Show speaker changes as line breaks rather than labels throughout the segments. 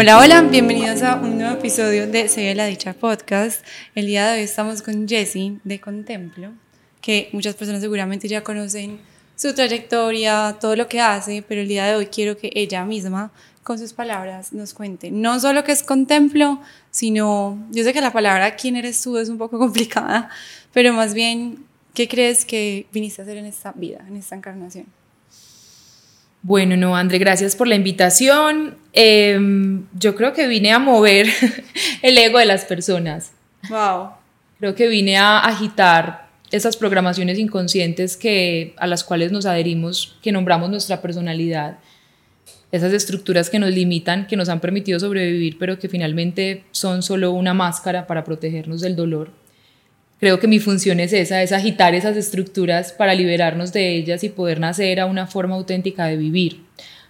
Hola, hola, bienvenidos a un nuevo episodio de Se la Dicha Podcast. El día de hoy estamos con Jessie de Contemplo, que muchas personas seguramente ya conocen su trayectoria, todo lo que hace, pero el día de hoy quiero que ella misma, con sus palabras, nos cuente no solo qué es Contemplo, sino, yo sé que la palabra quién eres tú es un poco complicada, pero más bien, ¿qué crees que viniste a hacer en esta vida, en esta encarnación?
Bueno, no, André, gracias por la invitación. Em, yo creo que vine a mover el ego de las personas.
Wow.
Creo que vine a agitar esas programaciones inconscientes que, a las cuales nos adherimos, que nombramos nuestra personalidad, esas estructuras que nos limitan, que nos han permitido sobrevivir, pero que finalmente son solo una máscara para protegernos del dolor creo que mi función es esa, es agitar esas estructuras para liberarnos de ellas y poder nacer a una forma auténtica de vivir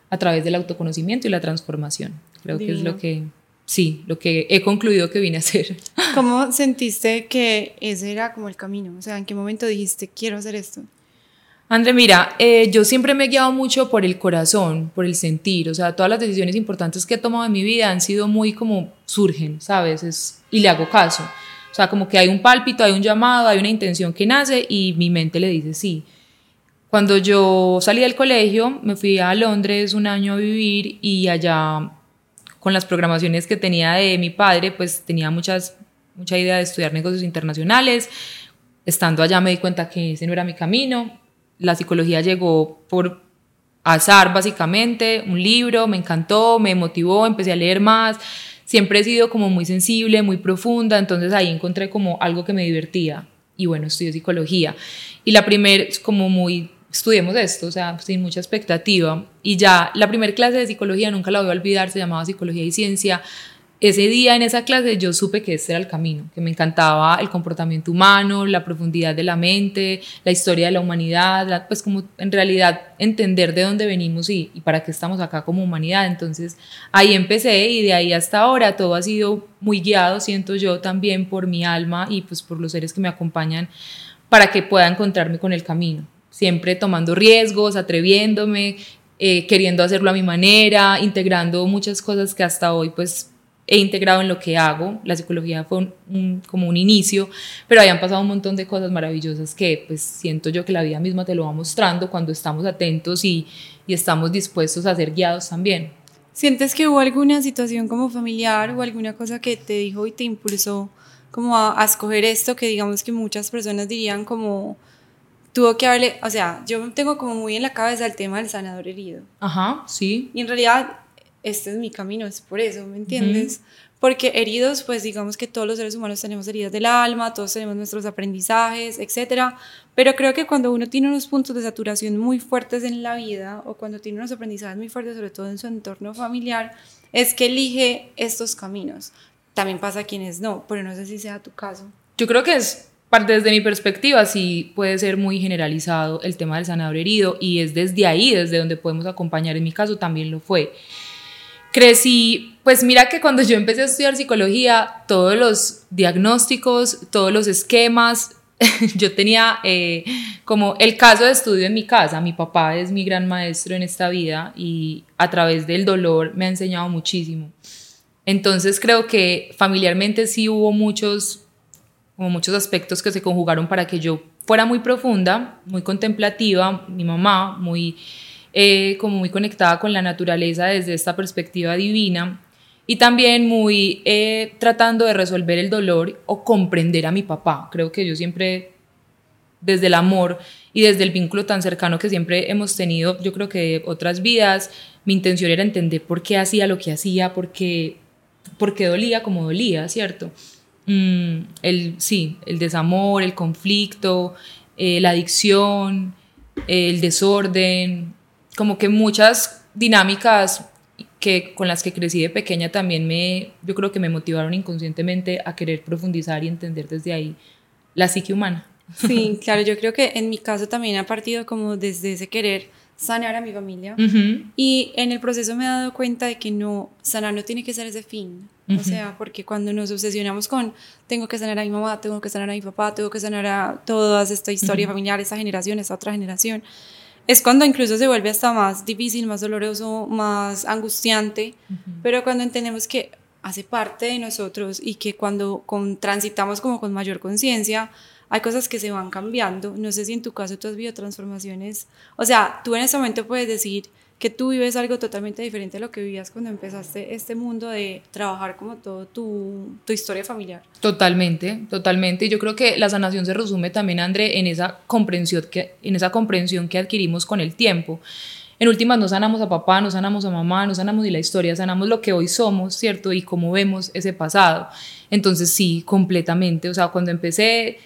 a través del autoconocimiento y la transformación. Creo que es lo que, sí, lo que he concluido que vine a hacer.
¿Cómo sentiste que ese era como el camino? O sea, ¿en qué momento dijiste, quiero hacer esto?
André, mira, eh, yo siempre me he guiado mucho por el corazón, por el sentir, o sea, todas las decisiones importantes que he tomado en mi vida han sido muy como surgen, ¿sabes? Es, y le hago caso. O sea, como que hay un pálpito, hay un llamado, hay una intención que nace y mi mente le dice sí. Cuando yo salí del colegio, me fui a Londres un año a vivir y allá con las programaciones que tenía de mi padre, pues tenía muchas, mucha idea de estudiar negocios internacionales. Estando allá me di cuenta que ese no era mi camino. La psicología llegó por azar, básicamente, un libro, me encantó, me motivó, empecé a leer más siempre he sido como muy sensible, muy profunda, entonces ahí encontré como algo que me divertía y bueno, estudié psicología. Y la primera, como muy, estudiemos esto, o sea, sin mucha expectativa. Y ya la primera clase de psicología, nunca la voy a olvidar, se llamaba Psicología y Ciencia ese día en esa clase yo supe que ese era el camino, que me encantaba el comportamiento humano, la profundidad de la mente, la historia de la humanidad, pues como en realidad entender de dónde venimos y, y, para qué estamos acá como humanidad. Entonces ahí empecé y de ahí hasta ahora todo ha sido muy guiado, siento yo también por mi alma y pues por los seres que me acompañan para que pueda encontrarme con el camino. Siempre tomando riesgos, atreviéndome, eh, queriendo hacerlo a mi manera, integrando muchas cosas que hasta hoy pues he integrado en lo que hago. La psicología fue como un inicio, pero hayan pasado un montón de cosas maravillosas que pues siento yo que la vida misma te lo va mostrando cuando estamos atentos y, y estamos dispuestos a ser guiados también.
¿Sientes que hubo alguna situación como familiar o alguna cosa que te dijo y te impulsó como a, a escoger esto que digamos que muchas personas dirían como tuvo que haberle, o sea, yo tengo como muy en la cabeza el tema del sanador herido.
Ajá, sí.
Y en realidad este es mi camino, es por eso, ¿me entiendes? Porque heridos, pues digamos que todos los seres humanos tenemos heridas del alma, todos tenemos nuestros aprendizajes, etcétera, pero creo que cuando uno tiene unos puntos de saturación muy fuertes en la vida o cuando tiene unos aprendizajes muy fuertes, sobre todo en su entorno familiar, es que elige estos caminos. También pasa a quienes no, pero no sé si sea tu caso.
Yo creo que es desde mi perspectiva, sí puede ser muy generalizado el tema del sanador herido y es desde ahí, desde donde podemos acompañar. En mi caso también lo fue crecí, pues mira que cuando yo empecé a estudiar psicología, todos los diagnósticos, todos los esquemas, yo tenía eh, como el caso de estudio en mi casa. Mi papá es mi gran maestro en esta vida y a través del dolor me ha enseñado muchísimo. Entonces creo que familiarmente sí hubo muchos, como muchos aspectos que se conjugaron para que yo fuera muy profunda, muy contemplativa, mi mamá, muy eh, como muy conectada con la naturaleza desde esta perspectiva divina y también muy eh, tratando de resolver el dolor o comprender a mi papá. Creo que yo siempre, desde el amor y desde el vínculo tan cercano que siempre hemos tenido, yo creo que otras vidas, mi intención era entender por qué hacía lo que hacía, por qué, por qué dolía como dolía, ¿cierto? Mm, el, sí, el desamor, el conflicto, eh, la adicción, el desorden, como que muchas dinámicas que con las que crecí de pequeña también me, yo creo que me motivaron inconscientemente a querer profundizar y entender desde ahí la psique humana.
Sí, claro, yo creo que en mi caso también ha partido como desde ese querer sanar a mi familia. Y en el proceso me he dado cuenta de que no, sanar no tiene que ser ese fin, o sea, porque cuando nos obsesionamos con tengo que sanar a mi mamá, tengo que sanar a mi papá, tengo que sanar a toda esta historia familiar, esta generación, esta otra generación, es cuando incluso se vuelve hasta más difícil, más doloroso, más angustiante, pero cuando entendemos que hace parte de nosotros y que cuando con, transitamos como con mayor conciencia, hay cosas que se van cambiando. No sé si en tu caso tú has vivido transformaciones. O sea, tú en ese momento puedes decir que tú vives algo totalmente diferente a lo que vivías cuando empezaste este mundo de trabajar como todo tu, tu historia familiar.
Totalmente, totalmente. Yo creo que la sanación se resume también, André, en esa comprensión que, en esa comprensión que adquirimos con el tiempo. En últimas no sanamos a papá, no sanamos a mamá, no sanamos ni la historia, sanamos lo que hoy somos, ¿cierto? Y cómo vemos ese pasado. Entonces sí, completamente. O sea, cuando empecé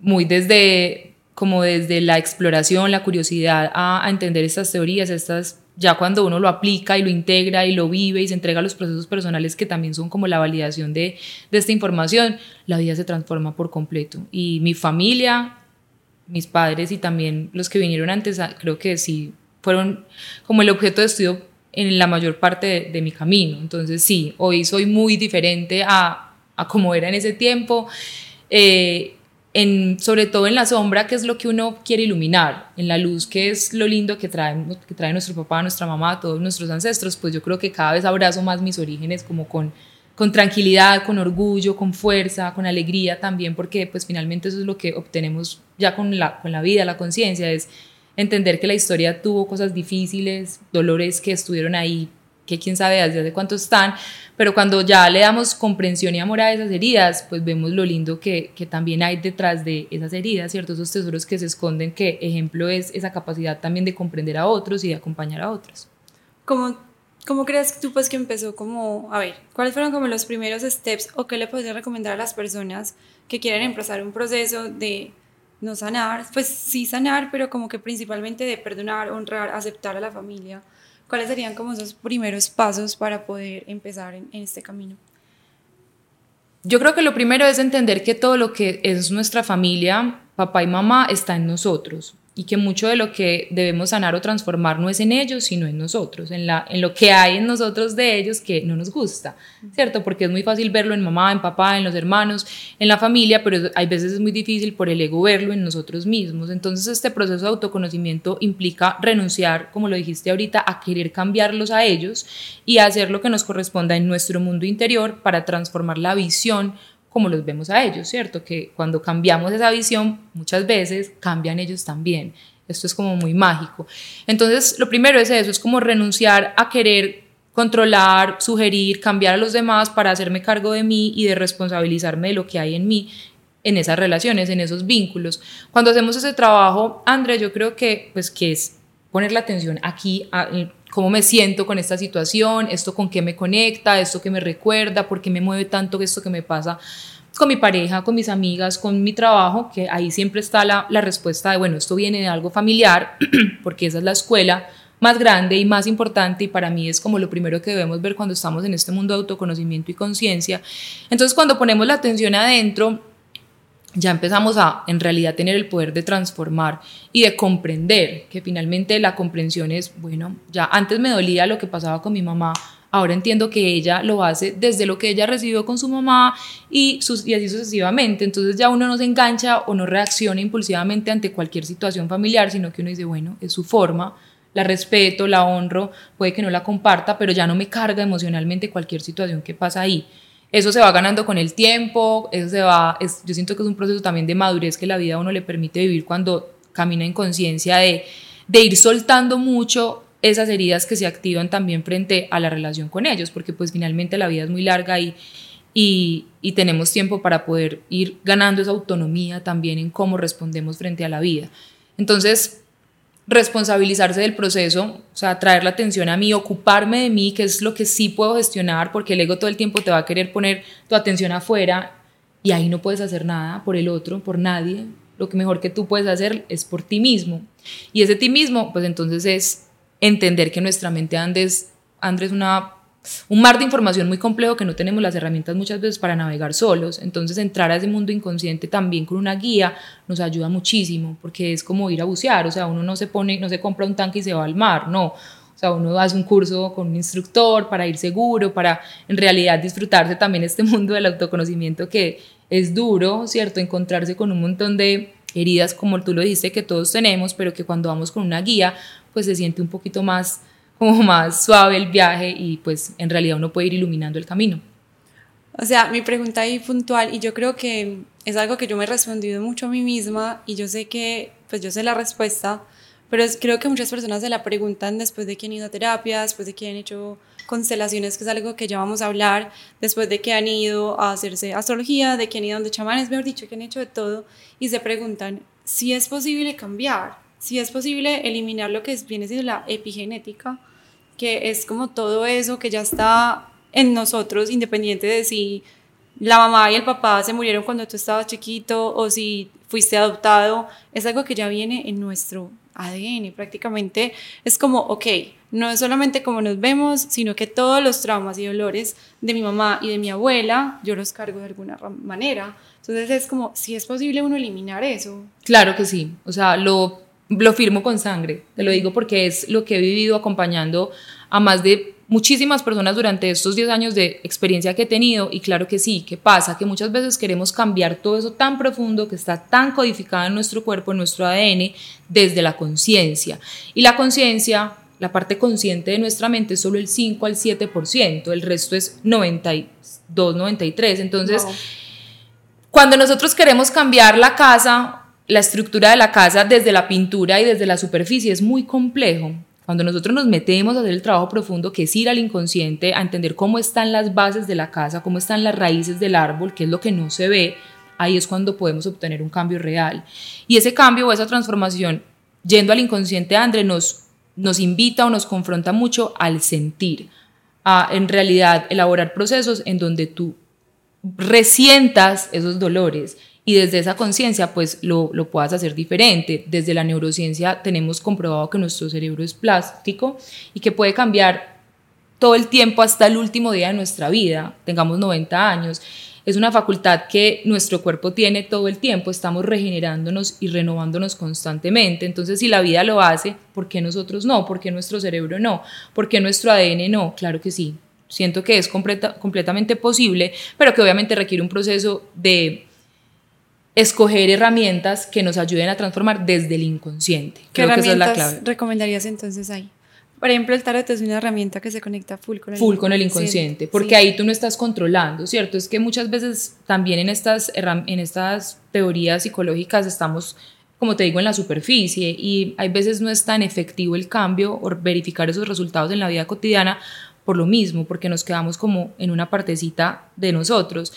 muy desde como desde la exploración, la curiosidad a, a entender estas teorías, estas ya cuando uno lo aplica y lo integra y lo vive y se entrega a los procesos personales que también son como la validación de, de esta información, la vida se transforma por completo. Y mi familia, mis padres y también los que vinieron antes, ah, creo que sí fueron como el objeto de estudio en la mayor parte de, mi camino. Entonces sí, hoy soy muy diferente a, a como era en ese tiempo. Eh, sobre todo en la sombra, que es lo que uno quiere iluminar, en la luz, que es lo lindo que trae, que trae nuestro papá, nuestra mamá, todos nuestros ancestros, pues yo creo que cada vez abrazo más mis orígenes como con, con tranquilidad, con orgullo, con fuerza, con alegría también, porque pues finalmente eso es lo que obtenemos ya con la, con la vida, la conciencia, es entender que la historia tuvo cosas difíciles, dolores que estuvieron ahí que quién sabe desde cuánto están, pero cuando ya le damos comprensión y amor a esas heridas, pues vemos lo lindo que, que, también hay detrás de esas heridas, ¿cierto? Esos tesoros que se esconden, que ejemplo es esa capacidad también de comprender a otros y de acompañar a otros.
¿Cómo, cómo crees tú pues que empezó como, a ver, cuáles fueron como los primeros steps o qué le podrías recomendar a las personas que quieren empezar un proceso de no sanar, pues sí sanar, pero como que principalmente de perdonar, honrar, aceptar a la familia? ¿Cuáles serían como esos primeros pasos para poder empezar en, en este camino?
Yo creo que lo primero es entender que todo lo que es nuestra familia, papá y mamá, está en nosotros y que mucho de lo que debemos sanar o transformar no es en ellos, sino en nosotros, en, la, en lo que hay en nosotros de ellos que no nos gusta, ¿cierto? Porque es muy fácil verlo en mamá, en papá, en los hermanos, en la familia, pero hay veces es muy difícil por el ego verlo en nosotros mismos. Entonces este proceso de autoconocimiento implica renunciar, como lo dijiste ahorita, a querer cambiarlos a ellos y hacer lo que nos corresponda en nuestro mundo interior para transformar la visión como los vemos a ellos, ¿cierto? Que cuando cambiamos esa visión, muchas veces cambian ellos también. Esto es como muy mágico. Entonces, lo primero es eso, es como renunciar a querer controlar, sugerir, cambiar a los demás para hacerme cargo de mí y de responsabilizarme de lo que hay en mí en esas relaciones, en esos vínculos. Cuando hacemos ese trabajo, Andrea, yo creo que pues que es poner la atención aquí a, cómo me siento con esta situación, esto con qué me conecta, esto que me recuerda, por qué me mueve tanto esto que me pasa con mi pareja, con mis amigas, con mi trabajo, que ahí siempre está la, la respuesta de, bueno, esto viene de algo familiar, porque esa es la escuela más grande y más importante y para mí es como lo primero que debemos ver cuando estamos en este mundo de autoconocimiento y conciencia. Entonces cuando ponemos la atención adentro, ya empezamos a en realidad tener el poder de transformar y de comprender, que finalmente la comprensión es, bueno, ya antes me dolía lo que pasaba con mi mamá, ahora entiendo que ella lo hace desde lo que ella recibió con su mamá y, sus, y así sucesivamente, entonces ya uno no se engancha o no reacciona impulsivamente ante cualquier situación familiar, sino que uno dice, bueno, es su forma, la respeto, la honro, puede que no la comparta, pero ya no me carga emocionalmente cualquier situación que pasa ahí. Eso se va ganando con el tiempo, eso se va, es, yo siento que es un proceso también de madurez que la vida a uno le permite vivir cuando camina en conciencia de, de ir soltando mucho esas heridas que se activan también frente a la relación con ellos, porque pues finalmente la vida es muy larga y, y, y, tenemos tiempo para poder ir ganando esa autonomía también en cómo respondemos frente a la vida. Entonces, responsabilizarse del proceso, o sea, traer la atención a mí, ocuparme de mí, que es lo que sí puedo gestionar, porque el ego todo el tiempo te va a querer poner tu atención afuera y ahí no puedes hacer nada por el otro, por nadie. Lo que mejor que tú puedes hacer es por ti mismo. Y ese ti mismo, pues entonces es entender que nuestra mente Andrés, Andrés una un mar de información muy complejo que no tenemos las herramientas muchas veces para navegar solos. Entonces entrar a ese mundo inconsciente también con una guía nos ayuda muchísimo porque es como ir a bucear, o sea, uno no se pone, no se compra un tanque y se va al mar, no. O sea, uno hace un curso con un instructor para ir seguro, para en realidad disfrutarse también este mundo del autoconocimiento que es duro, ¿cierto? Encontrarse con un montón de heridas, como tú lo dijiste, que todos tenemos, pero que cuando vamos con una guía, pues se siente un poquito más, como más suave el viaje y pues en realidad uno puede ir iluminando el camino.
O sea, mi pregunta ahí puntual, y yo creo que es algo que yo me he respondido mucho a mí misma, y yo sé que, pues yo sé la respuesta, pero creo que muchas personas se la preguntan después de que han ido a terapia, después de que han hecho constelaciones, que es algo que ya vamos a hablar, después de que han ido a hacerse astrología, de que han ido donde chamanes, mejor dicho, que han hecho de todo, y se preguntan si es posible cambiar, si es posible eliminar lo que viene siendo la epigenética, que es como todo eso que ya está en nosotros, independiente de si la mamá y el papá se murieron cuando tú estabas chiquito o si fuiste adoptado, es algo que ya viene en nuestro ADN. Prácticamente es como, ok, no es solamente como nos vemos, sino que todos los traumas y dolores de mi mamá y de mi abuela, yo los cargo de alguna manera. Entonces es como, si es posible uno eliminar eso.
Claro que sí, o sea, lo, lo firmo con sangre, te lo digo porque es lo que he vivido acompañando a más de muchísimas personas durante estos 10 años de experiencia que he tenido y claro que sí, ¿qué pasa? Que muchas veces queremos cambiar todo eso tan profundo que está tan codificado en nuestro cuerpo, en nuestro ADN, desde la conciencia. Y la conciencia, la parte consciente de nuestra mente es solo el 5 al 7%, el resto es 92, 93. Entonces, cuando nosotros queremos cambiar la casa, la estructura de la casa desde la pintura y desde la superficie es muy complejo. Cuando nosotros nos metemos a hacer el trabajo profundo, que es ir al inconsciente, a entender cómo están las bases de la casa, cómo están las raíces del árbol, que es lo que no se ve, ahí es cuando podemos obtener un cambio real. Y ese cambio o esa transformación, yendo al inconsciente, André, nos, nos invita o nos confronta mucho al sentir, a en realidad elaborar procesos en donde tú resientas esos dolores y desde esa conciencia pues lo, lo, puedas hacer diferente. Desde la neurociencia tenemos comprobado que nuestro cerebro es plástico y que puede cambiar todo el tiempo hasta el último día de nuestra vida, tengamos 90 años. Es una facultad que nuestro cuerpo tiene todo el tiempo, estamos regenerándonos y renovándonos constantemente. Entonces, si la vida lo hace, ¿por qué nosotros no? ¿Por qué nuestro cerebro no? ¿Por qué nuestro ADN no? Claro que sí. Siento que es completamente posible, pero que obviamente requiere un proceso de escoger herramientas que nos ayuden a transformar desde el inconsciente.
¿Qué Creo que esa es la clave. recomendarías entonces ahí? Por ejemplo, el tarot es una herramienta que se conecta full con el
full con el inconsciente, porque ahí tú no estás controlando, ¿cierto? Es que muchas veces también en estas, en estas teorías psicológicas estamos, como te digo, en la superficie y hay veces no es tan efectivo el cambio o verificar esos resultados en la vida cotidiana por lo mismo, porque nos quedamos como en una partecita de nosotros.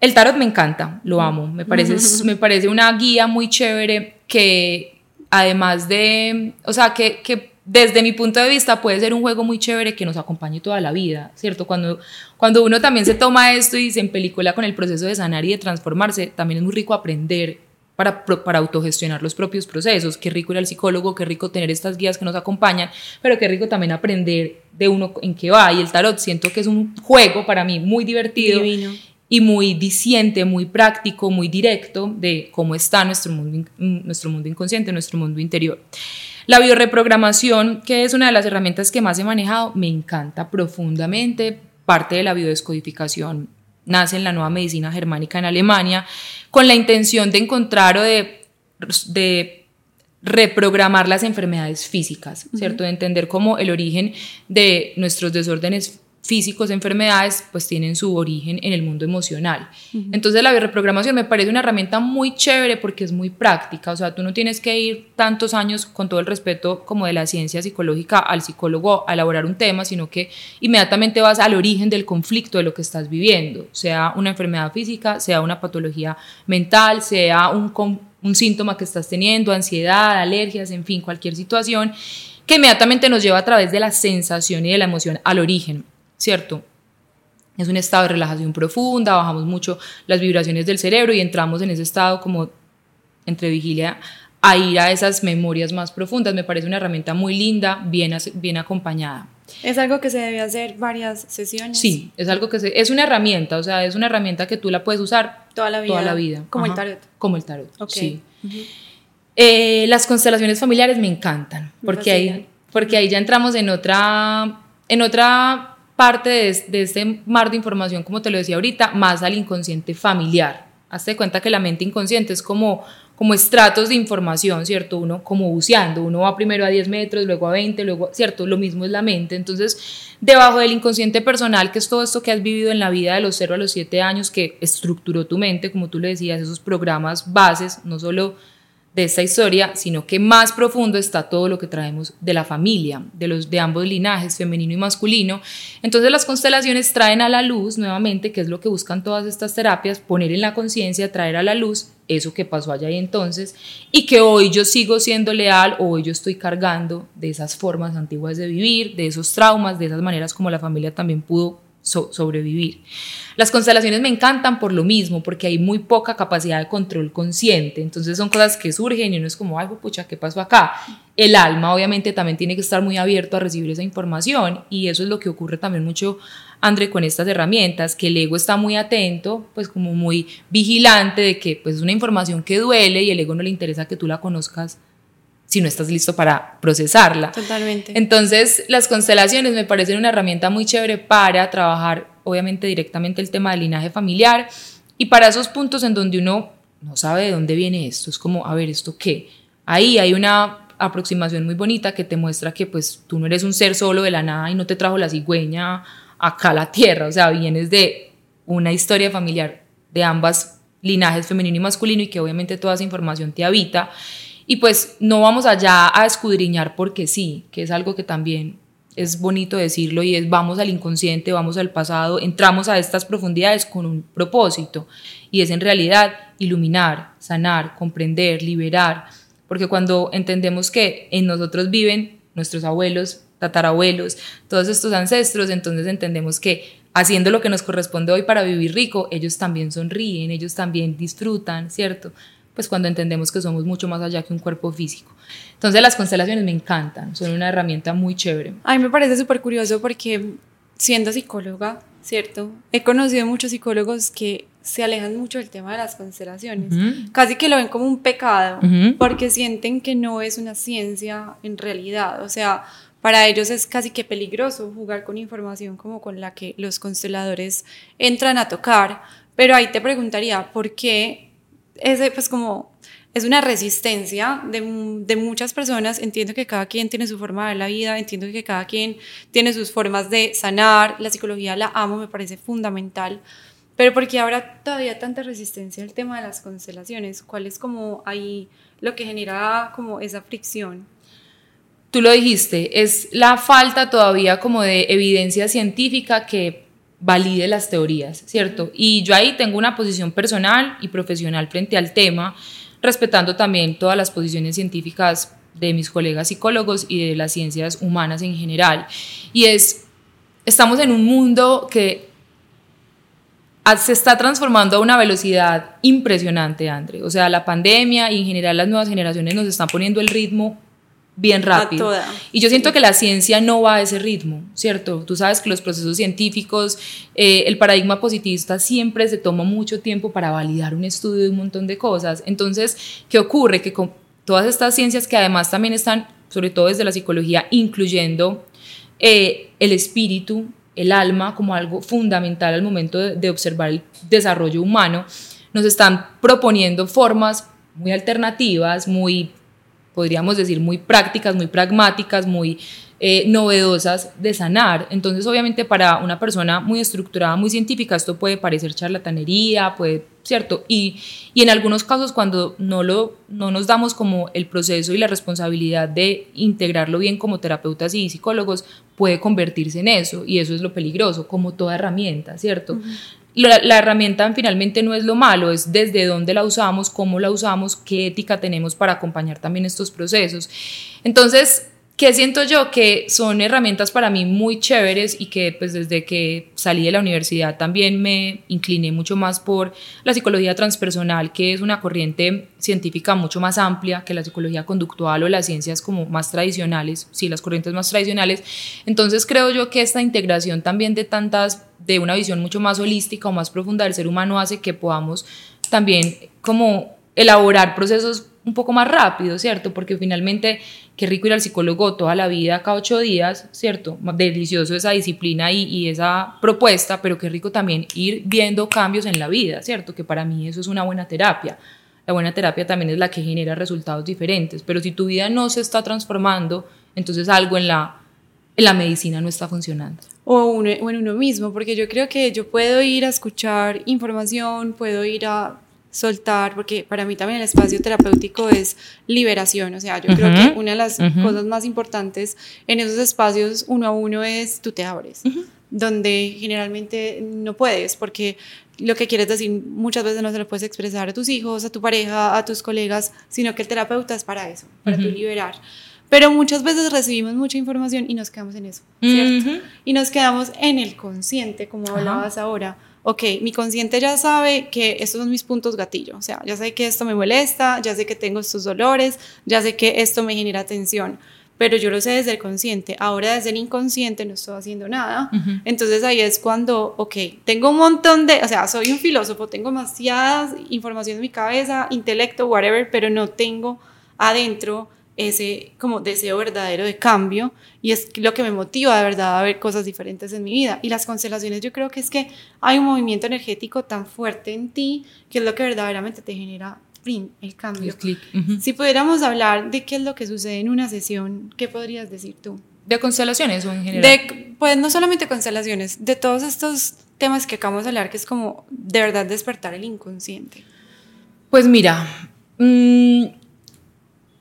El tarot me encanta, lo amo, me parece, me parece una guía muy chévere que además de, o sea, que, que, desde mi punto de vista puede ser un juego muy chévere que nos acompañe toda la vida, ¿cierto? Cuando, cuando uno también se toma esto y se película con el proceso de sanar y de transformarse, también es muy rico aprender para, para autogestionar los propios procesos. Qué rico ir al psicólogo, qué rico tener estas guías que nos acompañan, pero qué rico también aprender de uno en qué va. Y el tarot siento que es un juego para mí muy divertido. Divino y muy diciente, muy práctico, muy directo de cómo está nuestro mundo, nuestro mundo inconsciente, nuestro mundo interior. La bioreprogramación, que es una de las herramientas que más he manejado, me encanta profundamente. Parte de la biodescodificación nace en la nueva medicina germánica en Alemania, con la intención de encontrar o de, de reprogramar las enfermedades físicas, ¿cierto? De entender cómo el origen de nuestros desórdenes físicos, enfermedades, pues tienen su origen en el mundo emocional. Entonces la bioreprogramación me parece una herramienta muy chévere porque es muy práctica, o sea, tú no tienes que ir tantos años con todo el respeto como de la ciencia psicológica al psicólogo a elaborar un tema, sino que inmediatamente vas al origen del conflicto de lo que estás viviendo, sea una enfermedad física, sea una patología mental, sea un, un síntoma que estás teniendo, ansiedad, alergias, en fin, cualquier situación que inmediatamente nos lleva a través de la sensación y de la emoción al origen. ¿Cierto? Es un estado de relajación profunda, bajamos mucho las vibraciones del cerebro y entramos en ese estado como entre vigilia a ir a esas memorias más profundas. Me parece una herramienta muy linda, bien, bien acompañada.
¿Es algo que se debe hacer varias sesiones?
Sí, es algo que se, es una herramienta, o sea, es una herramienta que tú la puedes usar
toda la vida.
Toda la vida.
Como el tarot.
Como el tarot, sí. Eh, las constelaciones familiares me encantan, porque ahí, porque ahí ya entramos en otra, en otra parte de, este mar de información, como te lo decía ahorita, más al inconsciente familiar, Hazte cuenta que la mente inconsciente es como, como estratos de información, ¿cierto? Uno como buceando, uno va primero a 10 metros, luego a 20, luego, ¿cierto? Lo mismo es la mente. Entonces, debajo del inconsciente personal, que es todo esto que has vivido en la vida de los 0 a los 7 años, que estructuró tu mente, como tú le decías, esos programas bases, no solo de esta historia, sino que más profundo está todo lo que traemos de la familia, de los de ambos linajes, femenino y masculino. Entonces las constelaciones traen a la luz nuevamente, que es lo que buscan todas estas terapias, poner en la conciencia, traer a la luz eso que pasó allá y entonces y que hoy yo sigo siendo leal o hoy yo estoy cargando de esas formas antiguas de vivir, de esos traumas, de esas maneras como la familia también pudo sobrevivir. Las constelaciones me encantan por lo mismo, porque hay muy poca capacidad de control consciente, entonces son cosas que surgen y uno es como, ay, pucha, ¿qué pasó acá? El alma obviamente también tiene que estar muy abierto a recibir esa información y eso es lo que ocurre también mucho, André, con estas herramientas, que el ego está muy atento, pues como muy vigilante de que pues es una información que duele y el ego no le interesa que tú la conozcas si no estás listo para procesarla.
Totalmente.
Entonces, las constelaciones me parecen una herramienta muy chévere para trabajar, obviamente, directamente el tema del linaje familiar y para esos puntos en donde uno no sabe de dónde viene esto. Es como, a ver, ¿esto qué? Ahí hay una aproximación muy bonita que te muestra que pues tú no eres un ser solo de la nada y no te trajo la cigüeña acá a la tierra, o sea, vienes de una historia familiar de ambas linajes femenino y masculino y que obviamente toda esa información te habita y pues no vamos allá a escudriñar porque sí, que es algo que también es bonito decirlo y es vamos al inconsciente, vamos al pasado, entramos a estas profundidades con un propósito y es en realidad iluminar, sanar, comprender, liberar, porque cuando entendemos que en nosotros viven nuestros abuelos, tatarabuelos, todos estos ancestros, entonces entendemos que haciendo lo que nos corresponde hoy para vivir rico, ellos también sonríen, ellos también disfrutan, ¿cierto? Pues cuando entendemos que somos mucho más allá que un cuerpo físico. Entonces las constelaciones me encantan, son una herramienta muy chévere.
A mí me parece súper curioso porque siendo psicóloga, ¿cierto? He conocido muchos psicólogos que se alejan mucho del tema de las constelaciones, casi que lo ven como un pecado, porque sienten que no es una ciencia en realidad, o sea, para ellos es casi que peligroso jugar con información como con la que los consteladores entran a tocar, pero ahí te preguntaría, ¿por qué ese, pues como es una resistencia de, de, muchas personas. Entiendo que cada quien tiene su forma de ver la vida, entiendo que cada quien tiene sus formas de sanar. La psicología la amo, me parece fundamental. Pero ¿por qué habrá todavía tanta resistencia al tema de las constelaciones? ¿Cuál es como ahí lo que genera como esa fricción?
Tú lo dijiste, es la falta todavía como de evidencia científica que valide las teorías, ¿cierto? Y yo ahí tengo una posición personal y profesional frente al tema, respetando también todas las posiciones científicas de mis colegas psicólogos y de las ciencias humanas en general. Y es, estamos en un mundo que se está transformando a una velocidad impresionante, André. O sea, la pandemia y en general las nuevas generaciones nos están poniendo el ritmo bien rápido. Y yo siento que la ciencia no va a ese ritmo, ¿cierto? Tú sabes que los procesos científicos, eh, el paradigma positivista siempre se toma mucho tiempo para validar un estudio de un montón de cosas. Entonces, ¿qué ocurre? Que con todas estas ciencias que además también están, sobre todo desde la psicología, incluyendo eh, el espíritu, el alma como algo fundamental al momento de observar el desarrollo humano, nos están proponiendo formas muy alternativas, muy podríamos decir, muy prácticas, muy pragmáticas, muy eh, novedosas de sanar. Entonces, obviamente, para una persona muy estructurada, muy científica, esto puede parecer charlatanería, puede, ¿cierto? Y, y en algunos casos, cuando no, lo, no nos damos como el proceso y la responsabilidad de integrarlo bien como terapeutas y psicólogos, puede convertirse en eso, y eso es lo peligroso, como toda herramienta, ¿cierto? La, herramienta finalmente no es lo malo, es desde dónde la usamos, cómo la usamos, qué ética tenemos para acompañar también estos procesos. Entonces, ¿Qué siento yo? Que son herramientas para mí muy chéveres y que pues desde que salí de la universidad también me incliné mucho más por la psicología transpersonal, que es una corriente científica mucho más amplia que la psicología conductual o las ciencias como más tradicionales, sí, las corrientes más tradicionales. Entonces creo yo que esta integración también de tantas, de una visión mucho más holística o más profunda del ser humano hace que podamos también como elaborar procesos un poco más rápido, ¿cierto? Porque finalmente, qué rico ir al psicólogo toda la vida, cada ocho días, ¿cierto? Delicioso esa disciplina y, esa propuesta, pero qué rico también ir viendo cambios en la vida, ¿cierto? Que para mí eso es una buena terapia. La buena terapia también es la que genera resultados diferentes, pero si tu vida no se está transformando, entonces algo en la, en la medicina no está funcionando.
O, uno, uno mismo, porque yo creo que yo puedo ir a escuchar información, puedo ir a soltar, porque para mí también el espacio terapéutico es liberación, o sea, yo creo que una de las cosas más importantes en esos espacios uno a uno es tú te abres, donde generalmente no puedes, porque lo que quieres decir muchas veces no se lo puedes expresar a tus hijos, a tu pareja, a tus colegas, sino que el terapeuta es para eso, para tú liberar. Pero muchas veces recibimos mucha información y nos quedamos en eso, ¿cierto? Y nos quedamos en el consciente, como hablabas ahora. Ok, mi consciente ya sabe que estos son mis puntos gatillo, o sea, ya sé que esto me molesta, ya sé que tengo estos dolores, ya sé que esto me genera tensión. Pero yo lo sé desde el consciente, ahora desde el inconsciente no estoy haciendo nada, entonces ahí es cuando, ok, tengo un montón de, o sea, soy un filósofo, tengo demasiadas información en mi cabeza, intelecto, whatever, pero no tengo adentro ese como deseo verdadero de cambio y es lo que me motiva de verdad a ver cosas diferentes en mi vida. Y las constelaciones yo creo que es que hay un movimiento energético tan fuerte en ti que es lo que verdaderamente te genera el cambio. Si pudiéramos hablar de qué es lo que sucede en una sesión, ¿qué podrías decir tú?
¿De constelaciones o en general?
De, pues no solamente constelaciones, de todos estos temas que acabamos de hablar, que es como de verdad despertar el inconsciente.
Pues mira, mmm,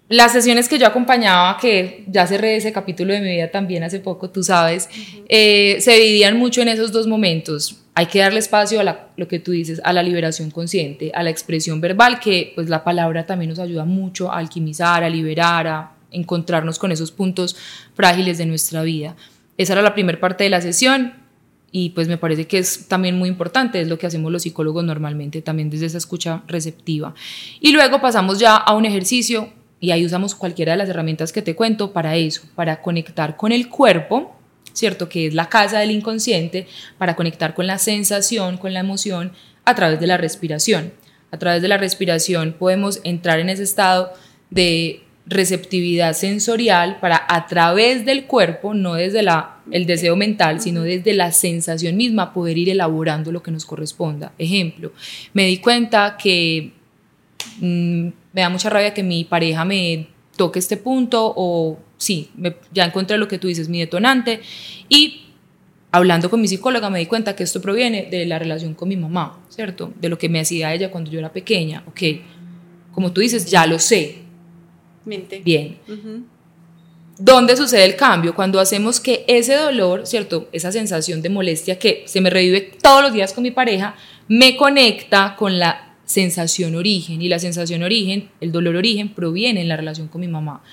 las sesiones que yo acompañaba, que ya cerré ese capítulo de mi vida también hace poco, tú sabes, eh, se dividían mucho en esos dos momentos. Hay que darle espacio a lo que tú dices, a la liberación consciente, a la expresión verbal, que pues la palabra también nos ayuda mucho a alquimizar, a liberar, a encontrarnos con esos puntos frágiles de nuestra vida. Esa era la primera parte de la sesión y pues me parece que es también muy importante, es lo que hacemos los psicólogos normalmente, también desde esa escucha receptiva. Y luego pasamos ya a un ejercicio y ahí usamos cualquiera de las herramientas que te cuento para eso, para conectar con el cuerpo, ¿cierto? Que es la casa del inconsciente, para conectar con la sensación, con la emoción, a través de la respiración. A través de la respiración podemos entrar en ese estado de receptividad sensorial para a través del cuerpo, no desde la, el deseo mental, sino desde la sensación misma, poder ir elaborando lo que nos corresponda. Ejemplo, me di cuenta que Mm, me da mucha rabia que mi pareja me toque este punto o sí, ya encontré lo que tú dices, mi detonante. Y hablando con mi psicóloga me di cuenta que esto proviene de la relación con mi mamá, ¿cierto? De lo que me hacía ella cuando yo era pequeña. Ok, como tú dices, ya lo sé.
Mente.
Bien. ¿Dónde sucede el cambio? Cuando hacemos que ese dolor, ¿cierto? Esa sensación de molestia que se me revive todos los días con mi pareja, me conecta con la sensación origen y la sensación origen, el dolor origen, proviene en la relación con mi mamá.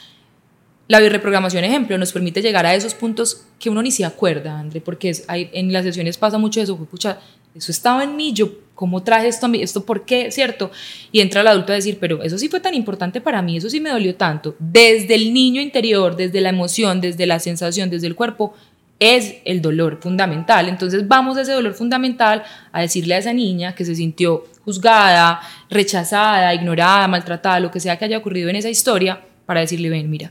La reprogramación, ejemplo, nos permite llegar a esos puntos que uno ni se acuerda, André, porque en las sesiones pasa mucho eso, escucha, eso estaba en mí, yo, ¿cómo traje esto a mí? ¿Esto por qué? ¿Cierto? Y entra el adulto a decir, pero eso sí fue tan importante para mí, eso sí me dolió tanto. Desde el niño interior, desde la emoción, desde la sensación, desde el cuerpo, es el dolor fundamental. Entonces vamos a ese dolor fundamental a decirle a esa niña que se sintió juzgada, rechazada, ignorada, maltratada, lo que sea que haya ocurrido en esa historia, para decirle, ven, mira,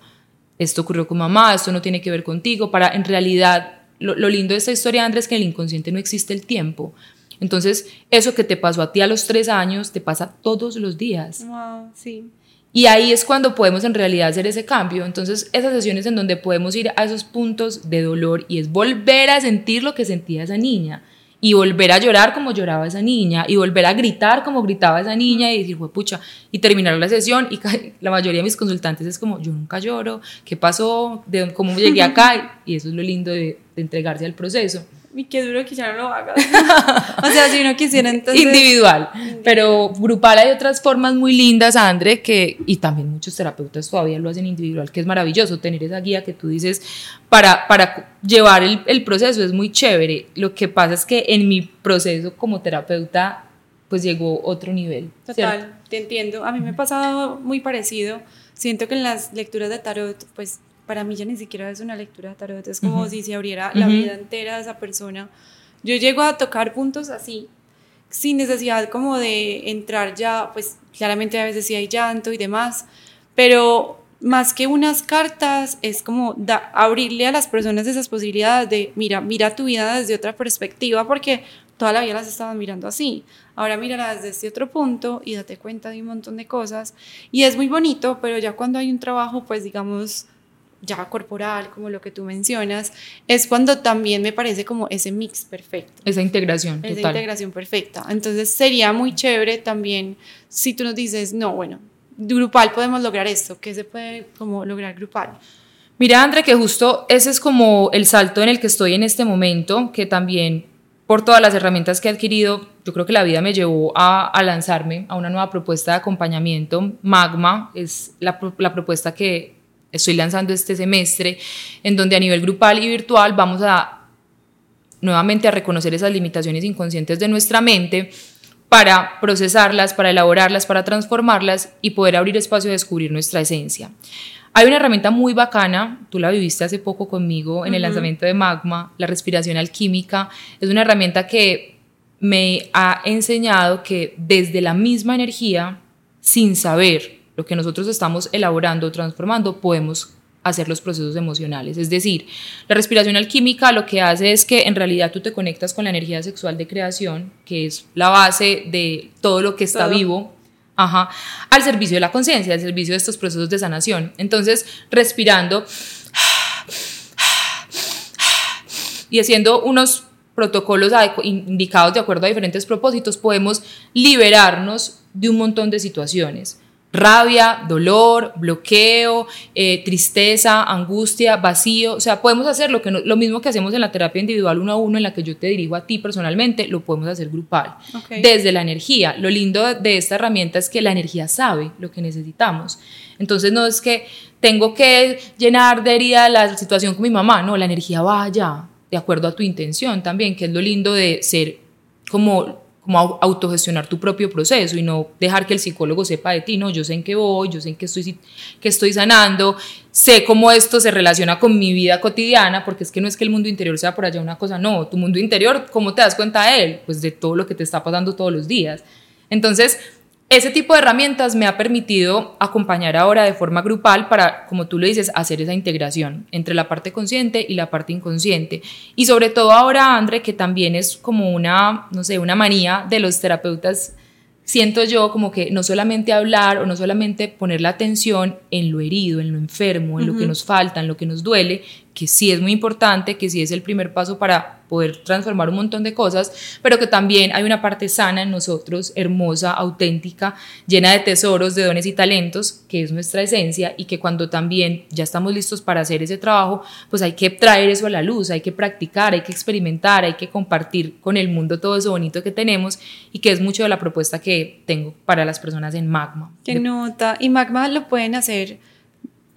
esto ocurrió con mamá, esto no tiene que ver contigo, para en realidad, lo, lindo de esta historia, Andrés, es que en el inconsciente no existe el tiempo. Entonces, eso que te pasó a ti a los tres años, te pasa todos los días.
Wow, sí.
Y ahí es cuando podemos en realidad hacer ese cambio. Entonces, esas sesiones en donde podemos ir a esos puntos de dolor y es volver a sentir lo que sentía esa niña y volver a llorar como lloraba esa niña y volver a gritar como gritaba esa niña y decir, pucha, y terminar la sesión y la mayoría de mis consultantes es como, yo nunca lloro, ¿qué pasó? ¿De cómo llegué acá? Y eso es lo lindo de entregarse al proceso.
Y qué duro que ya no lo hagas. o sea, si uno quisiera entonces...
Individual. Pero grupal hay otras formas muy lindas, André, que, y también muchos terapeutas todavía lo hacen individual, que es maravilloso tener esa guía que tú dices para, para llevar el, el proceso, es muy chévere. Lo que pasa es que en mi proceso como terapeuta, pues llegó otro nivel.
Total, te entiendo. A mí me ha pasado muy parecido. Siento que en las lecturas de tarot, pues para mí ya ni siquiera es una lectura de tarot, es como si se abriera la vida entera de esa persona. Yo llego a tocar puntos así sin necesidad como de entrar ya, pues claramente a veces sí hay llanto y demás, pero más que unas cartas, es como abrirle a las personas esas posibilidades de, mira, mira tu vida desde otra perspectiva, porque toda la vida las estaban mirando así. Ahora mírala desde este otro punto y date cuenta de un montón de cosas. Y es muy bonito, pero ya cuando hay un trabajo, pues digamos, ya corporal, como lo que tú mencionas, es cuando también me parece como ese mix perfecto.
Esa integración.
Esa integración perfecta. Entonces sería muy chévere también si tú nos dices, no, bueno, grupal podemos lograr esto, ¿qué se puede como lograr grupal?
Mira, André, que justo ese es como el salto en el que estoy en este momento, que también por todas las herramientas que he adquirido, yo creo que la vida me llevó a, lanzarme a una nueva propuesta de acompañamiento. Magma es la, la propuesta que estoy lanzando este semestre, en donde a nivel grupal y virtual vamos a nuevamente a reconocer esas limitaciones inconscientes de nuestra mente para procesarlas, para elaborarlas, para transformarlas y poder abrir espacio a descubrir nuestra esencia. Hay una herramienta muy bacana, tú la viviste hace poco conmigo en el lanzamiento de Magma, la respiración alquímica. Es una herramienta que me ha enseñado que desde la misma energía, sin saber lo que nosotros estamos elaborando o transformando, podemos hacer los procesos emocionales. Es decir, la respiración alquímica lo que hace es que en realidad tú te conectas con la energía sexual de creación, que es la base de todo lo que está vivo, ajá, al servicio de la conciencia, al servicio de estos procesos de sanación. Entonces, respirando y haciendo unos protocolos indicados de acuerdo a diferentes propósitos, podemos liberarnos de un montón de situaciones rabia, dolor, bloqueo, eh, tristeza, angustia, vacío. O sea, podemos hacer lo, que lo mismo que hacemos en la terapia individual uno a uno, en la que yo te dirijo a ti personalmente, lo podemos hacer grupal. Desde la energía. Lo lindo de esta herramienta es que la energía sabe lo que necesitamos. Entonces no es que tengo que llenar de herida la situación con mi mamá, no, la energía va allá, de acuerdo a tu intención también, que es lo lindo de ser como como autogestionar tu propio proceso y no dejar que el psicólogo sepa de ti, no, yo sé en qué voy, yo sé en qué estoy, que estoy sanando, sé cómo esto se relaciona con mi vida cotidiana, porque es que no es que el mundo interior sea por allá una cosa, no, tu mundo interior, ¿cómo te das cuenta de él? Pues de todo lo que te está pasando todos los días. Entonces, ese tipo de herramientas me ha permitido acompañar ahora de forma grupal para, como tú lo dices, hacer esa integración entre la parte consciente y la parte inconsciente. Y sobre todo ahora, André, que también es como una, no sé, una manía de los terapeutas siento yo como que no solamente hablar o no solamente poner la atención en lo herido, en lo enfermo, en lo que nos falta, en lo que nos duele, que sí es muy importante, que sí es el primer paso para poder transformar un montón de cosas, pero que también hay una parte sana en nosotros, hermosa, auténtica, llena de tesoros, de dones y talentos, que es nuestra esencia y que cuando también ya estamos listos para hacer ese trabajo, pues hay que traer eso a la luz, hay que practicar, hay que experimentar, hay que compartir con el mundo todo eso bonito que tenemos y que es mucho de la propuesta que tengo para las personas en Magma.
Qué nota. Y Magma lo pueden hacer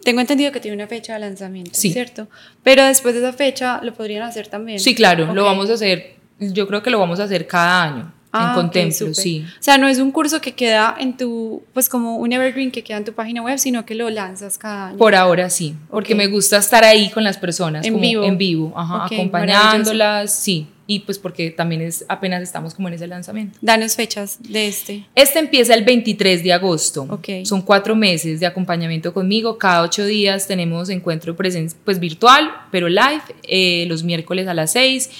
tengo entendido que tiene una fecha de lanzamiento, sí. ¿cierto? Pero después de esa fecha lo podrían hacer también.
Sí, claro, lo vamos a hacer, yo creo que lo vamos a hacer cada año. En ah, Contemplo, sí.
O sea, no es un curso que queda en tu, pues como un evergreen que queda en tu página web, sino que lo lanzas cada año.
Por ahora sí, porque me gusta estar ahí con las personas, en vivo, en vivo, ajá, acompañándolas, sí y pues porque también es apenas estamos como en ese lanzamiento.
Danos fechas de este.
Este empieza el 23 de agosto. Okay. Son cuatro meses de acompañamiento conmigo. Cada ocho días tenemos encuentro presencia, pues virtual, pero live, eh, los miércoles a las seis.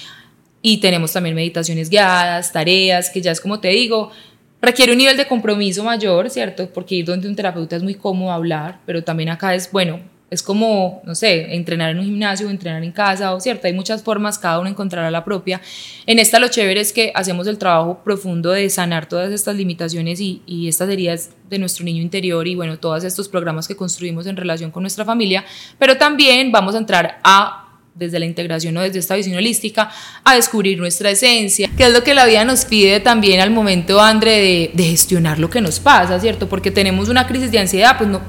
Y tenemos también meditaciones guiadas, tareas, que ya es como te digo, requiere un nivel de compromiso mayor, ¿cierto? Porque ir donde un terapeuta es muy cómodo hablar, pero también acá es, bueno, es como, no sé, entrenar en un gimnasio, entrenar en casa, o cierto, hay muchas formas, cada uno encontrará la propia. En esta lo chévere es que hacemos el trabajo profundo de sanar todas estas limitaciones y, y estas heridas de nuestro niño interior y bueno, todos estos programas que construimos en relación con nuestra familia, pero también vamos a entrar a desde la integración o desde esta visión holística, a descubrir nuestra esencia, que es lo que la vida nos pide también al momento, André, de, de gestionar lo que nos pasa, ¿cierto? Porque tenemos una crisis de ansiedad, pues no,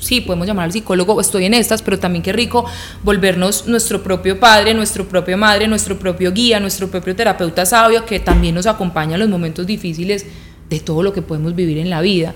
sí, podemos llamar al psicólogo, estoy en estas, pero también qué rico volvernos nuestro propio padre, nuestro propio madre, nuestro propio guía, nuestro propio terapeuta sabio, que también nos acompaña en los momentos difíciles de todo lo que podemos vivir en la vida.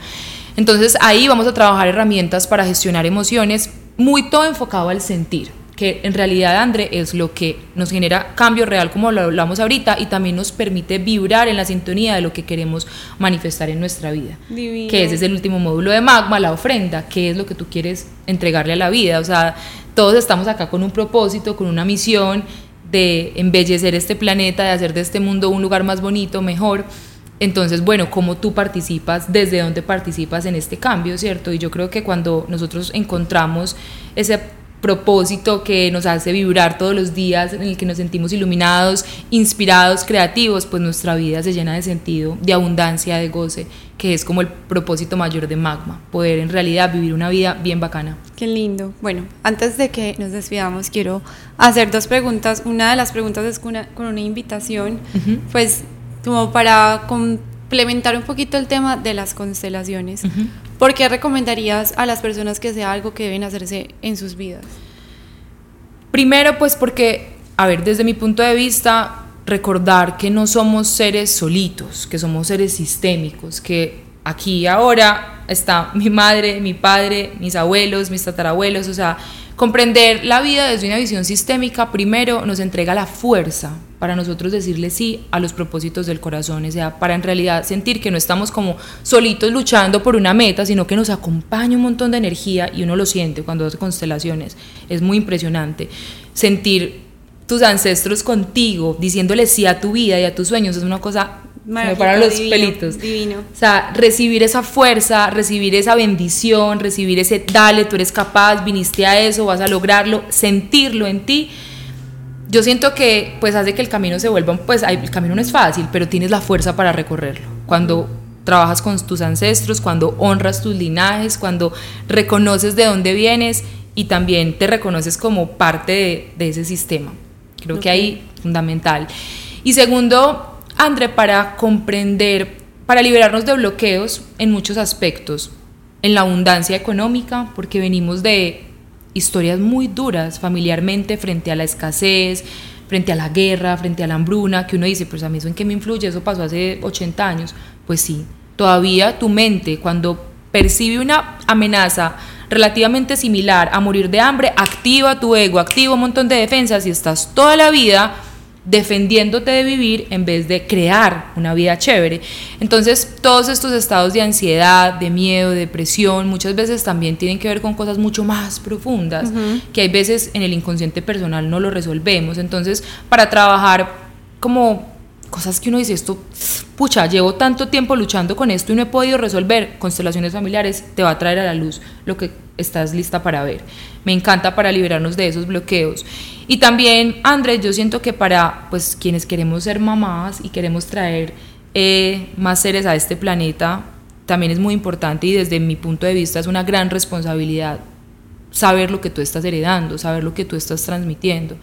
Entonces ahí vamos a trabajar herramientas para gestionar emociones, muy todo enfocado al sentir que en realidad, André, es lo que nos genera cambio real, como lo hablamos ahorita, y también nos permite vibrar en la sintonía de lo que queremos manifestar en nuestra vida.
Divino.
Que ese es el último módulo de Magma, la ofrenda, que es lo que tú quieres entregarle a la vida. O sea, todos estamos acá con un propósito, con una misión de embellecer este planeta, de hacer de este mundo un lugar más bonito, mejor. Entonces, bueno, ¿cómo tú participas? ¿Desde dónde participas en este cambio, cierto? Y yo creo que cuando nosotros encontramos ese propósito que nos hace vibrar todos los días, en el que nos sentimos iluminados, inspirados, creativos, pues nuestra vida se llena de sentido, de abundancia, de goce, que es como el propósito mayor de Magma, poder en realidad vivir una vida bien bacana.
Qué lindo. Bueno, antes de que nos despidamos, quiero hacer dos preguntas. Una de las preguntas es con una, con una invitación, pues como para complementar un poquito el tema de las constelaciones. ¿Por qué recomendarías a las personas que sea algo que deben hacerse en sus vidas?
Primero, pues porque, a ver, desde mi punto de vista, recordar que no somos seres solitos, que somos seres sistémicos, que aquí y ahora está mi madre, mi padre, mis abuelos, mis tatarabuelos, o sea, comprender la vida desde una visión sistémica primero nos entrega la fuerza para nosotros decirle sí a los propósitos del corazón, o sea, para en realidad sentir que no estamos como solitos luchando por una meta, sino que nos acompaña un montón de energía y uno lo siente cuando hace constelaciones, es muy impresionante. Sentir tus ancestros contigo, diciéndole sí a tu vida y a tus sueños, es una cosa me para los pelitos.
Divino.
O sea, recibir esa fuerza, recibir esa bendición, recibir ese dale, tú eres capaz, viniste a eso, vas a lograrlo, sentirlo en ti yo siento que pues hace que el camino se vuelva, pues el camino no es fácil, pero tienes la fuerza para recorrerlo. Cuando trabajas con tus ancestros, cuando honras tus linajes, cuando reconoces de dónde vienes y también te reconoces como parte de, ese sistema. Creo que ahí fundamental. Y segundo, André, para comprender, para liberarnos de bloqueos en muchos aspectos, en la abundancia económica, porque venimos de historias muy duras familiarmente frente a la escasez, frente a la guerra, frente a la hambruna, que uno dice, pues a mí eso en qué me influye, eso pasó hace 80 años. Pues sí, todavía tu mente cuando percibe una amenaza relativamente similar a morir de hambre, activa tu ego, activa un montón de defensas y estás toda la vida defendiéndote de vivir en vez de crear una vida chévere. Entonces, todos estos estados de ansiedad, de miedo, de depresión, muchas veces también tienen que ver con cosas mucho más profundas, que hay veces en el inconsciente personal no lo resolvemos. Entonces, para trabajar como cosas que uno dice, esto, pucha, llevo tanto tiempo luchando con esto y no he podido resolver, constelaciones familiares te va a traer a la luz lo que estás lista para ver. Me encanta para liberarnos de esos bloqueos. Y también, Andrés, yo siento que para pues quienes queremos ser mamás y queremos traer eh, más seres a este planeta, también es muy importante y desde mi punto de vista es una gran responsabilidad saber lo que tú estás heredando, saber lo que tú estás transmitiendo.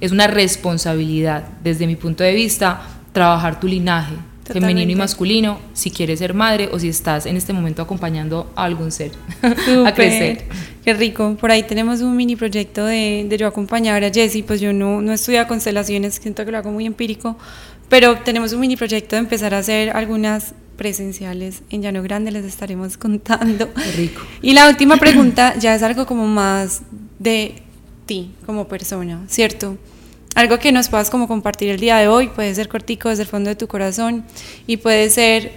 Es una responsabilidad desde mi punto de vista trabajar tu linaje, femenino y masculino, si quieres ser madre o si estás en este momento acompañando a algún ser a crecer.
Qué rico. Por ahí tenemos un mini proyecto de, de yo acompañar a Jessie, pues yo no, no estudio constelaciones, siento que lo hago muy empírico, pero tenemos un mini proyecto de empezar a hacer algunas presenciales en Llano Grande, les estaremos contando.
Qué rico.
Y la última pregunta ya es algo como más de ti como persona, ¿cierto? Algo que nos puedas como compartir el día de hoy, puede ser cortico desde el fondo de tu corazón y puede ser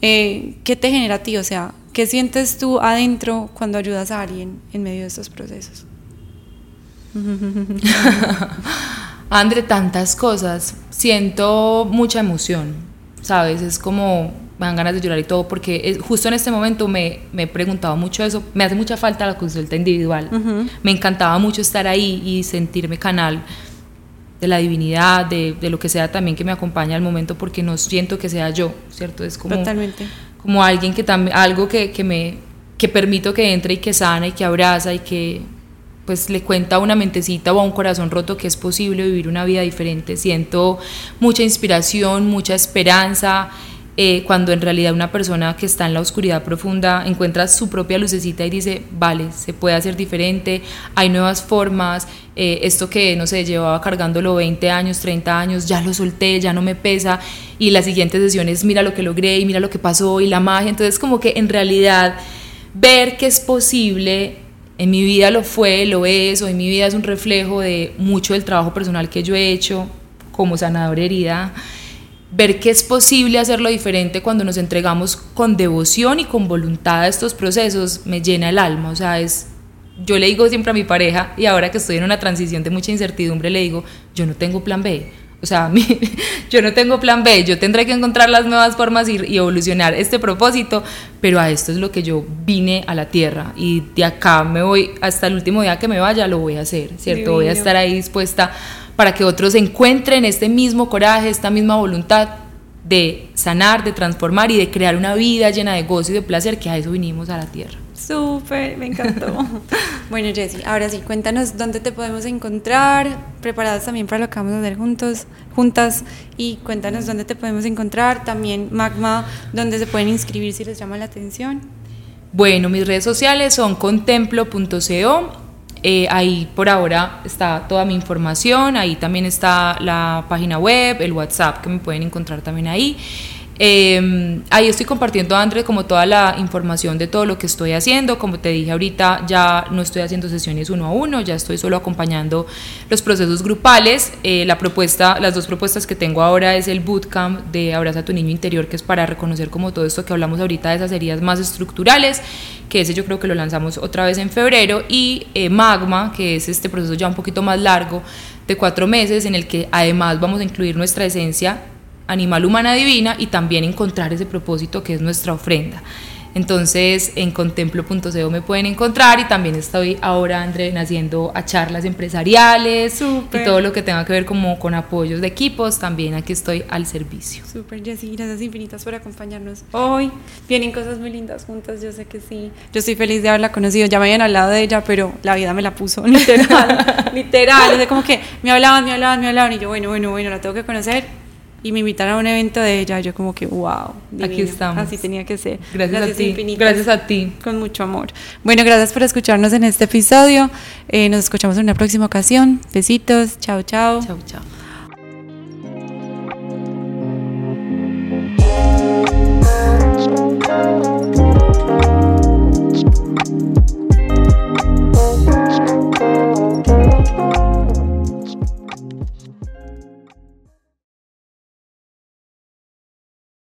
eh, qué te genera a ti, o sea, qué sientes tú adentro cuando ayudas a alguien en medio de estos procesos.
André, tantas cosas, siento mucha emoción, ¿sabes? Es como, me dan ganas de llorar y todo, porque justo en este momento me, me, he preguntado mucho eso, me hace mucha falta la consulta individual, me encantaba mucho estar ahí y sentirme canal de la divinidad, de, de, lo que sea también que me acompaña al momento, porque no siento que sea yo, ¿cierto? Es como,
Totalmente.
como alguien que también, algo que, que, me, que permito que entre y que sana y que abraza y que pues le cuenta a una mentecita o a un corazón roto que es posible vivir una vida diferente. Siento mucha inspiración, mucha esperanza, eh, cuando en realidad una persona que está en la oscuridad profunda encuentra su propia lucecita y dice, vale, se puede hacer diferente, hay nuevas formas, eh, esto que, no sé, llevaba cargándolo 20 años, 30 años, ya lo solté, ya no me pesa, y la siguiente sesión es, mira lo que logré y mira lo que pasó y la magia, entonces como que en realidad ver que es posible En mi vida lo fue, lo es, hoy mi vida es un reflejo de mucho del trabajo personal que yo he hecho como sanador herida. Ver que es posible hacerlo diferente cuando nos entregamos con devoción y con voluntad a estos procesos me llena el alma. O sea, es, yo le digo siempre a mi pareja y ahora que estoy en una transición de mucha incertidumbre le digo, yo no tengo plan B o sea, yo no tengo plan B, yo tendré que encontrar las nuevas formas y, y, evolucionar este propósito, pero a esto es lo que yo vine a la Tierra y de acá me voy, hasta el último día que me vaya lo voy a hacer, ¿cierto? Voy a estar ahí dispuesta para que otros encuentren este mismo coraje, esta misma voluntad de sanar, de transformar y de crear una vida llena de gozo y de placer, que a eso vinimos a la Tierra.
Súper, me encantó. bueno, Jessie, ahora sí, cuéntanos dónde te podemos encontrar, preparadas también para lo que vamos a hacer juntos, juntas, y cuéntanos dónde te podemos encontrar, también Magma, dónde se pueden inscribir si les llama la atención.
Bueno, mis redes sociales son contemplo.co, eh, ahí por ahora está toda mi información, ahí también está la página web, el WhatsApp que me pueden encontrar también ahí. Em, ahí estoy compartiendo, André, como toda la información de todo lo que estoy haciendo. Como te dije ahorita, ya no estoy haciendo sesiones uno a uno, ya estoy solo acompañando los procesos grupales. Eh, la propuesta, las dos propuestas que tengo ahora es el bootcamp de Abraza tu niño interior, que es para reconocer como todo esto que hablamos ahorita de esas heridas más estructurales, que ese yo creo que lo lanzamos otra vez en febrero, y eh, Magma, que es este proceso ya un poquito más largo de cuatro meses, en el que además vamos a incluir nuestra esencia animal humana divina y también encontrar ese propósito que es nuestra ofrenda. Entonces en contemplo.co me pueden encontrar y también estoy ahora, André, haciendo a charlas empresariales y todo lo que tenga que ver como con apoyos de equipos, también aquí estoy al servicio.
Súper, Jessy, gracias infinitas por acompañarnos hoy. Vienen cosas muy lindas juntas, yo sé que sí. Yo estoy feliz de haberla conocido, ya me habían hablado de ella, pero la vida me la puso literal, literal. Es como que me hablaban, me hablaban, me hablaban y yo, bueno, bueno, bueno, la tengo que conocer y me invitaron a un evento de ella, yo como que, wow,
aquí estamos.
Así tenía que ser.
Gracias, a ti. Gracias a ti.
Con mucho amor. Bueno, gracias por escucharnos en este episodio. Eh, nos escuchamos en una próxima ocasión. Besitos. Chao, chao.
Chao, chao.